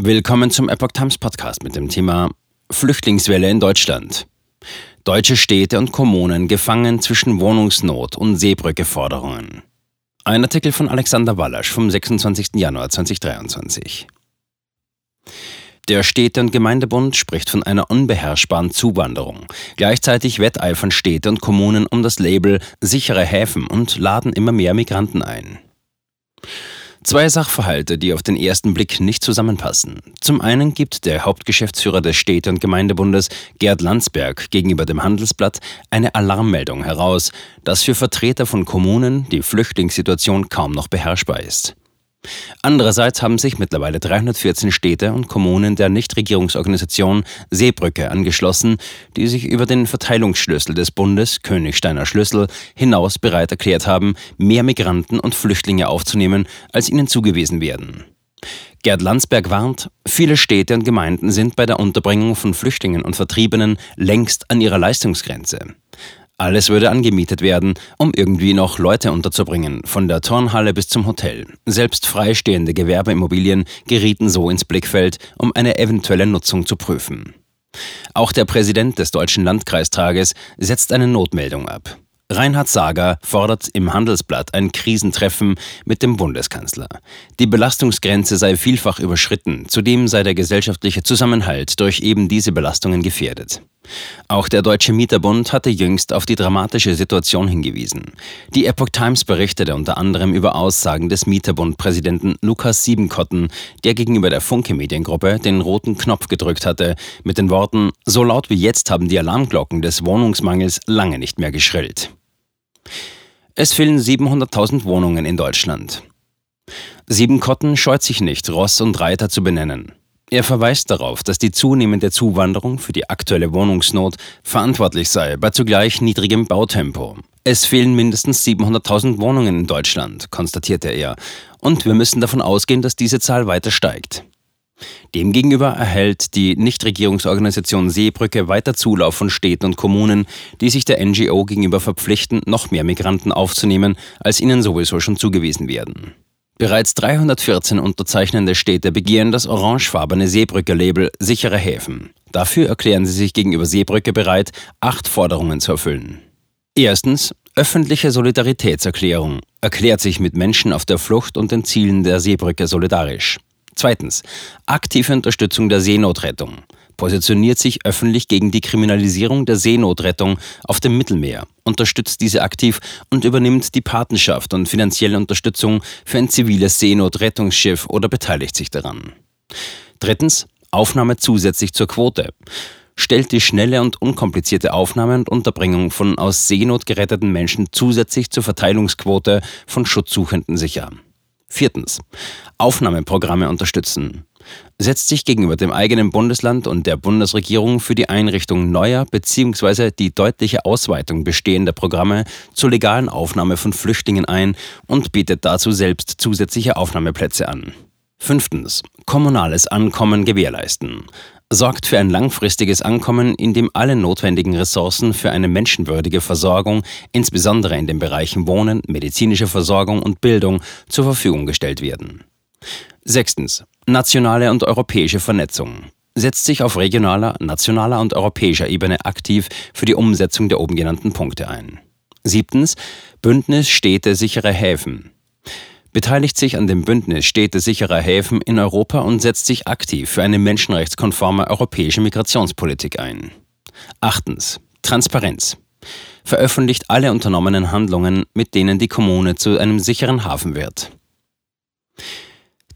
Willkommen zum Epoch Times Podcast mit dem Thema Flüchtlingswelle in Deutschland. Deutsche Städte und Kommunen gefangen zwischen Wohnungsnot und Seebrücke-Forderungen. Ein Artikel von Alexander Wallasch vom 26. Januar 2023. Der Städte- und Gemeindebund spricht von einer unbeherrschbaren Zuwanderung. Gleichzeitig wetteifern Städte und Kommunen um das Label sichere Häfen und laden immer mehr Migranten ein. Zwei Sachverhalte, die auf den ersten Blick nicht zusammenpassen. Zum einen gibt der Hauptgeschäftsführer des Städte- und Gemeindebundes, Gerd Landsberg, gegenüber dem Handelsblatt eine Alarmmeldung heraus, dass für Vertreter von Kommunen die Flüchtlingssituation kaum noch beherrschbar ist. Andererseits haben sich mittlerweile 314 Städte und Kommunen der Nichtregierungsorganisation Seebrücke angeschlossen, die sich über den Verteilungsschlüssel des Bundes Königsteiner Schlüssel hinaus bereit erklärt haben, mehr Migranten und Flüchtlinge aufzunehmen, als ihnen zugewiesen werden. Gerd Landsberg warnt, viele Städte und Gemeinden sind bei der Unterbringung von Flüchtlingen und Vertriebenen längst an ihrer Leistungsgrenze. Alles würde angemietet werden, um irgendwie noch Leute unterzubringen, von der Turnhalle bis zum Hotel. Selbst freistehende Gewerbeimmobilien gerieten so ins Blickfeld, um eine eventuelle Nutzung zu prüfen. Auch der Präsident des Deutschen Landkreistages setzt eine Notmeldung ab. Reinhard Sager fordert im Handelsblatt ein Krisentreffen mit dem Bundeskanzler. Die Belastungsgrenze sei vielfach überschritten, zudem sei der gesellschaftliche Zusammenhalt durch eben diese Belastungen gefährdet. Auch der Deutsche Mieterbund hatte jüngst auf die dramatische Situation hingewiesen. Die Epoch Times berichtete unter anderem über Aussagen des Mieterbund-Präsidenten Lukas Siebenkotten, der gegenüber der Funke Mediengruppe den roten Knopf gedrückt hatte, mit den Worten: So laut wie jetzt haben die Alarmglocken des Wohnungsmangels lange nicht mehr geschrillt. Es fehlen 700.000 Wohnungen in Deutschland. Siebenkotten scheut sich nicht, Ross und Reiter zu benennen. Er verweist darauf, dass die zunehmende Zuwanderung für die aktuelle Wohnungsnot verantwortlich sei, bei zugleich niedrigem Bautempo. Es fehlen mindestens 700.000 Wohnungen in Deutschland, konstatierte er, und wir müssen davon ausgehen, dass diese Zahl weiter steigt. Demgegenüber erhält die Nichtregierungsorganisation Seebrücke weiter Zulauf von Städten und Kommunen, die sich der NGO gegenüber verpflichten, noch mehr Migranten aufzunehmen, als ihnen sowieso schon zugewiesen werden. Bereits 314 unterzeichnende Städte begehren das orangefarbene Seebrücke-Label sichere Häfen. Dafür erklären sie sich gegenüber Seebrücke bereit, acht Forderungen zu erfüllen. Erstens, öffentliche Solidaritätserklärung, erklärt sich mit Menschen auf der Flucht und den Zielen der Seebrücke solidarisch. Zweitens, aktive Unterstützung der Seenotrettung positioniert sich öffentlich gegen die Kriminalisierung der Seenotrettung auf dem Mittelmeer, unterstützt diese aktiv und übernimmt die Patenschaft und finanzielle Unterstützung für ein ziviles Seenotrettungsschiff oder beteiligt sich daran. Drittens, Aufnahme zusätzlich zur Quote stellt die schnelle und unkomplizierte Aufnahme und Unterbringung von aus Seenot geretteten Menschen zusätzlich zur Verteilungsquote von Schutzsuchenden sicher. Viertens. Aufnahmeprogramme unterstützen setzt sich gegenüber dem eigenen Bundesland und der Bundesregierung für die Einrichtung neuer bzw. die deutliche Ausweitung bestehender Programme zur legalen Aufnahme von Flüchtlingen ein und bietet dazu selbst zusätzliche Aufnahmeplätze an. Fünftens. Kommunales Ankommen gewährleisten. Sorgt für ein langfristiges Ankommen, in dem alle notwendigen Ressourcen für eine menschenwürdige Versorgung, insbesondere in den Bereichen Wohnen, medizinische Versorgung und Bildung, zur Verfügung gestellt werden. Sechstens. Nationale und europäische Vernetzung. Setzt sich auf regionaler, nationaler und europäischer Ebene aktiv für die Umsetzung der oben genannten Punkte ein. Siebtens. Bündnis Städte sichere Häfen. Beteiligt sich an dem Bündnis Städte sicherer Häfen in Europa und setzt sich aktiv für eine menschenrechtskonforme europäische Migrationspolitik ein. Achtens. Transparenz veröffentlicht alle unternommenen Handlungen, mit denen die Kommune zu einem sicheren Hafen wird.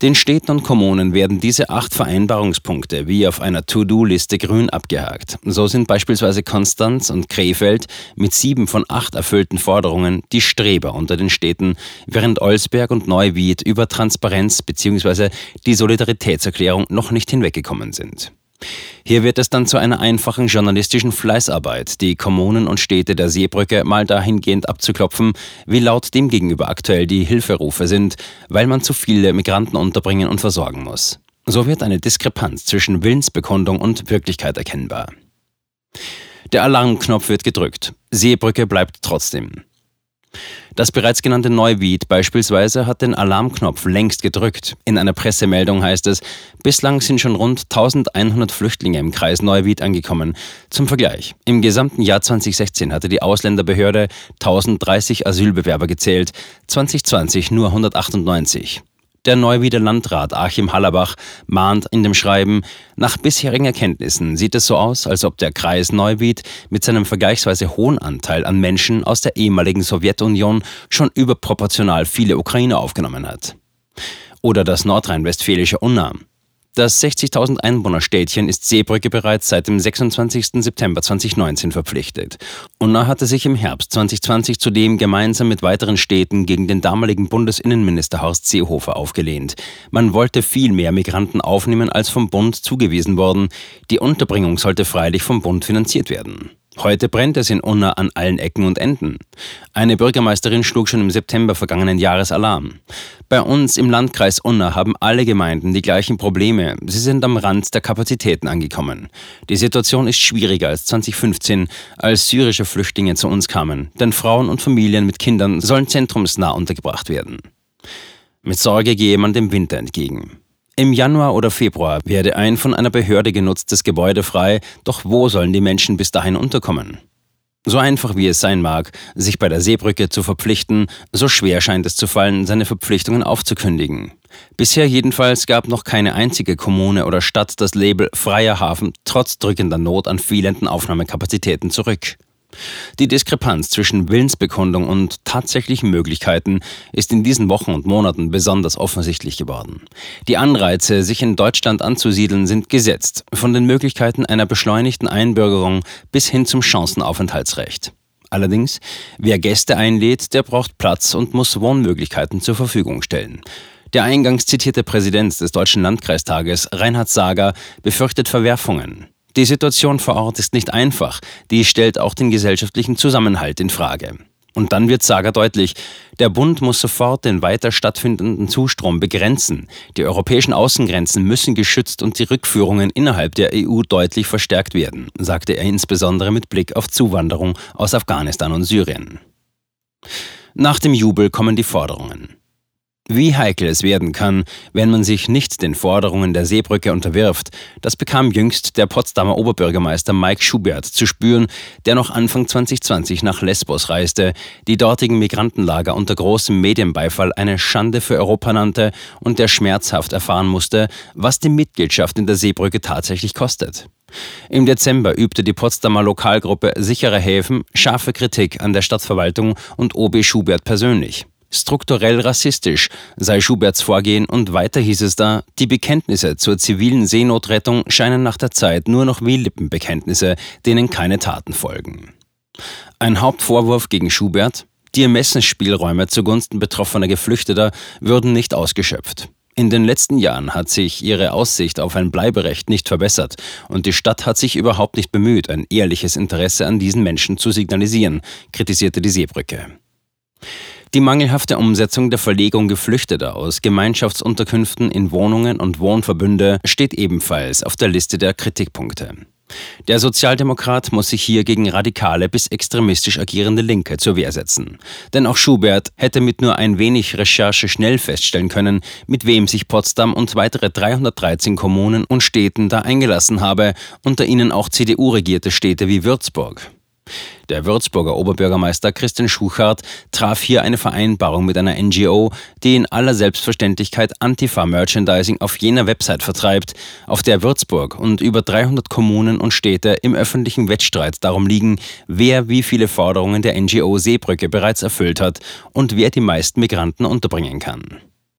Den Städten und Kommunen werden diese acht Vereinbarungspunkte wie auf einer To-Do-Liste grün abgehakt. So sind beispielsweise Konstanz und Krefeld mit sieben von acht erfüllten Forderungen die Streber unter den Städten, während Olsberg und Neuwied über Transparenz bzw. die Solidaritätserklärung noch nicht hinweggekommen sind. Hier wird es dann zu einer einfachen journalistischen Fleißarbeit, die Kommunen und Städte der Seebrücke mal dahingehend abzuklopfen, wie laut dem gegenüber aktuell die Hilferufe sind, weil man zu viele Migranten unterbringen und versorgen muss. So wird eine Diskrepanz zwischen Willensbekundung und Wirklichkeit erkennbar. Der Alarmknopf wird gedrückt. Seebrücke bleibt trotzdem. Das bereits genannte Neuwied beispielsweise hat den Alarmknopf längst gedrückt. In einer Pressemeldung heißt es, bislang sind schon rund 1100 Flüchtlinge im Kreis Neuwied angekommen. Zum Vergleich, im gesamten Jahr 2016 hatte die Ausländerbehörde 1030 Asylbewerber gezählt, 2020 nur 198. Der Neuwieder Landrat Achim Hallerbach mahnt in dem Schreiben, nach bisherigen Erkenntnissen sieht es so aus, als ob der Kreis Neuwied mit seinem vergleichsweise hohen Anteil an Menschen aus der ehemaligen Sowjetunion schon überproportional viele Ukrainer aufgenommen hat. Oder das nordrhein-westfälische Unna. Das 60.000 Einwohnerstädtchen ist Seebrücke bereits seit dem 26. September 2019 verpflichtet. Unna hatte sich im Herbst 2020 zudem gemeinsam mit weiteren Städten gegen den damaligen Bundesinnenminister Horst Seehofer aufgelehnt. Man wollte viel mehr Migranten aufnehmen, als vom Bund zugewiesen worden. Die Unterbringung sollte freilich vom Bund finanziert werden. Heute brennt es in Unna an allen Ecken und Enden. Eine Bürgermeisterin schlug schon im September vergangenen Jahres Alarm. Bei uns im Landkreis Unna haben alle Gemeinden die gleichen Probleme. Sie sind am Rand der Kapazitäten angekommen. Die Situation ist schwieriger als 2015, als syrische Flüchtlinge zu uns kamen. Denn Frauen und Familien mit Kindern sollen zentrumsnah untergebracht werden. Mit Sorge gehe man dem Winter entgegen. Im Januar oder Februar werde ein von einer Behörde genutztes Gebäude frei, doch wo sollen die Menschen bis dahin unterkommen? So einfach wie es sein mag, sich bei der Seebrücke zu verpflichten, so schwer scheint es zu fallen, seine Verpflichtungen aufzukündigen. Bisher jedenfalls gab noch keine einzige Kommune oder Stadt das Label freier Hafen trotz drückender Not an fehlenden Aufnahmekapazitäten zurück. Die Diskrepanz zwischen Willensbekundung und tatsächlichen Möglichkeiten ist in diesen Wochen und Monaten besonders offensichtlich geworden. Die Anreize, sich in Deutschland anzusiedeln, sind gesetzt, von den Möglichkeiten einer beschleunigten Einbürgerung bis hin zum Chancenaufenthaltsrecht. Allerdings, wer Gäste einlädt, der braucht Platz und muss Wohnmöglichkeiten zur Verfügung stellen. Der eingangs zitierte Präsident des Deutschen Landkreistages, Reinhard Sager, befürchtet Verwerfungen. Die Situation vor Ort ist nicht einfach, die stellt auch den gesellschaftlichen Zusammenhalt in Frage. Und dann wird Sager deutlich, der Bund muss sofort den weiter stattfindenden Zustrom begrenzen. Die europäischen Außengrenzen müssen geschützt und die Rückführungen innerhalb der EU deutlich verstärkt werden, sagte er insbesondere mit Blick auf Zuwanderung aus Afghanistan und Syrien. Nach dem Jubel kommen die Forderungen. Wie heikel es werden kann, wenn man sich nicht den Forderungen der Seebrücke unterwirft, das bekam jüngst der Potsdamer Oberbürgermeister Mike Schubert zu spüren, der noch Anfang 2020 nach Lesbos reiste, die dortigen Migrantenlager unter großem Medienbeifall eine Schande für Europa nannte und der schmerzhaft erfahren musste, was die Mitgliedschaft in der Seebrücke tatsächlich kostet. Im Dezember übte die Potsdamer Lokalgruppe Sichere Häfen scharfe Kritik an der Stadtverwaltung und OB Schubert persönlich strukturell rassistisch sei Schuberts Vorgehen und weiter hieß es da, die Bekenntnisse zur zivilen Seenotrettung scheinen nach der Zeit nur noch wie Lippenbekenntnisse, denen keine Taten folgen. Ein Hauptvorwurf gegen Schubert, die Ermessensspielräume zugunsten betroffener Geflüchteter würden nicht ausgeschöpft. In den letzten Jahren hat sich ihre Aussicht auf ein Bleiberecht nicht verbessert und die Stadt hat sich überhaupt nicht bemüht, ein ehrliches Interesse an diesen Menschen zu signalisieren, kritisierte die Seebrücke. Die mangelhafte Umsetzung der Verlegung Geflüchteter aus Gemeinschaftsunterkünften in Wohnungen und Wohnverbünde steht ebenfalls auf der Liste der Kritikpunkte. Der Sozialdemokrat muss sich hier gegen radikale bis extremistisch agierende Linke zur Wehr setzen. Denn auch Schubert hätte mit nur ein wenig Recherche schnell feststellen können, mit wem sich Potsdam und weitere 313 Kommunen und Städten da eingelassen habe, unter ihnen auch CDU-regierte Städte wie Würzburg. Der Würzburger Oberbürgermeister Christian Schuchart traf hier eine Vereinbarung mit einer NGO, die in aller Selbstverständlichkeit Antifa-Merchandising auf jener Website vertreibt, auf der Würzburg und über 300 Kommunen und Städte im öffentlichen Wettstreit darum liegen, wer wie viele Forderungen der NGO Seebrücke bereits erfüllt hat und wer die meisten Migranten unterbringen kann.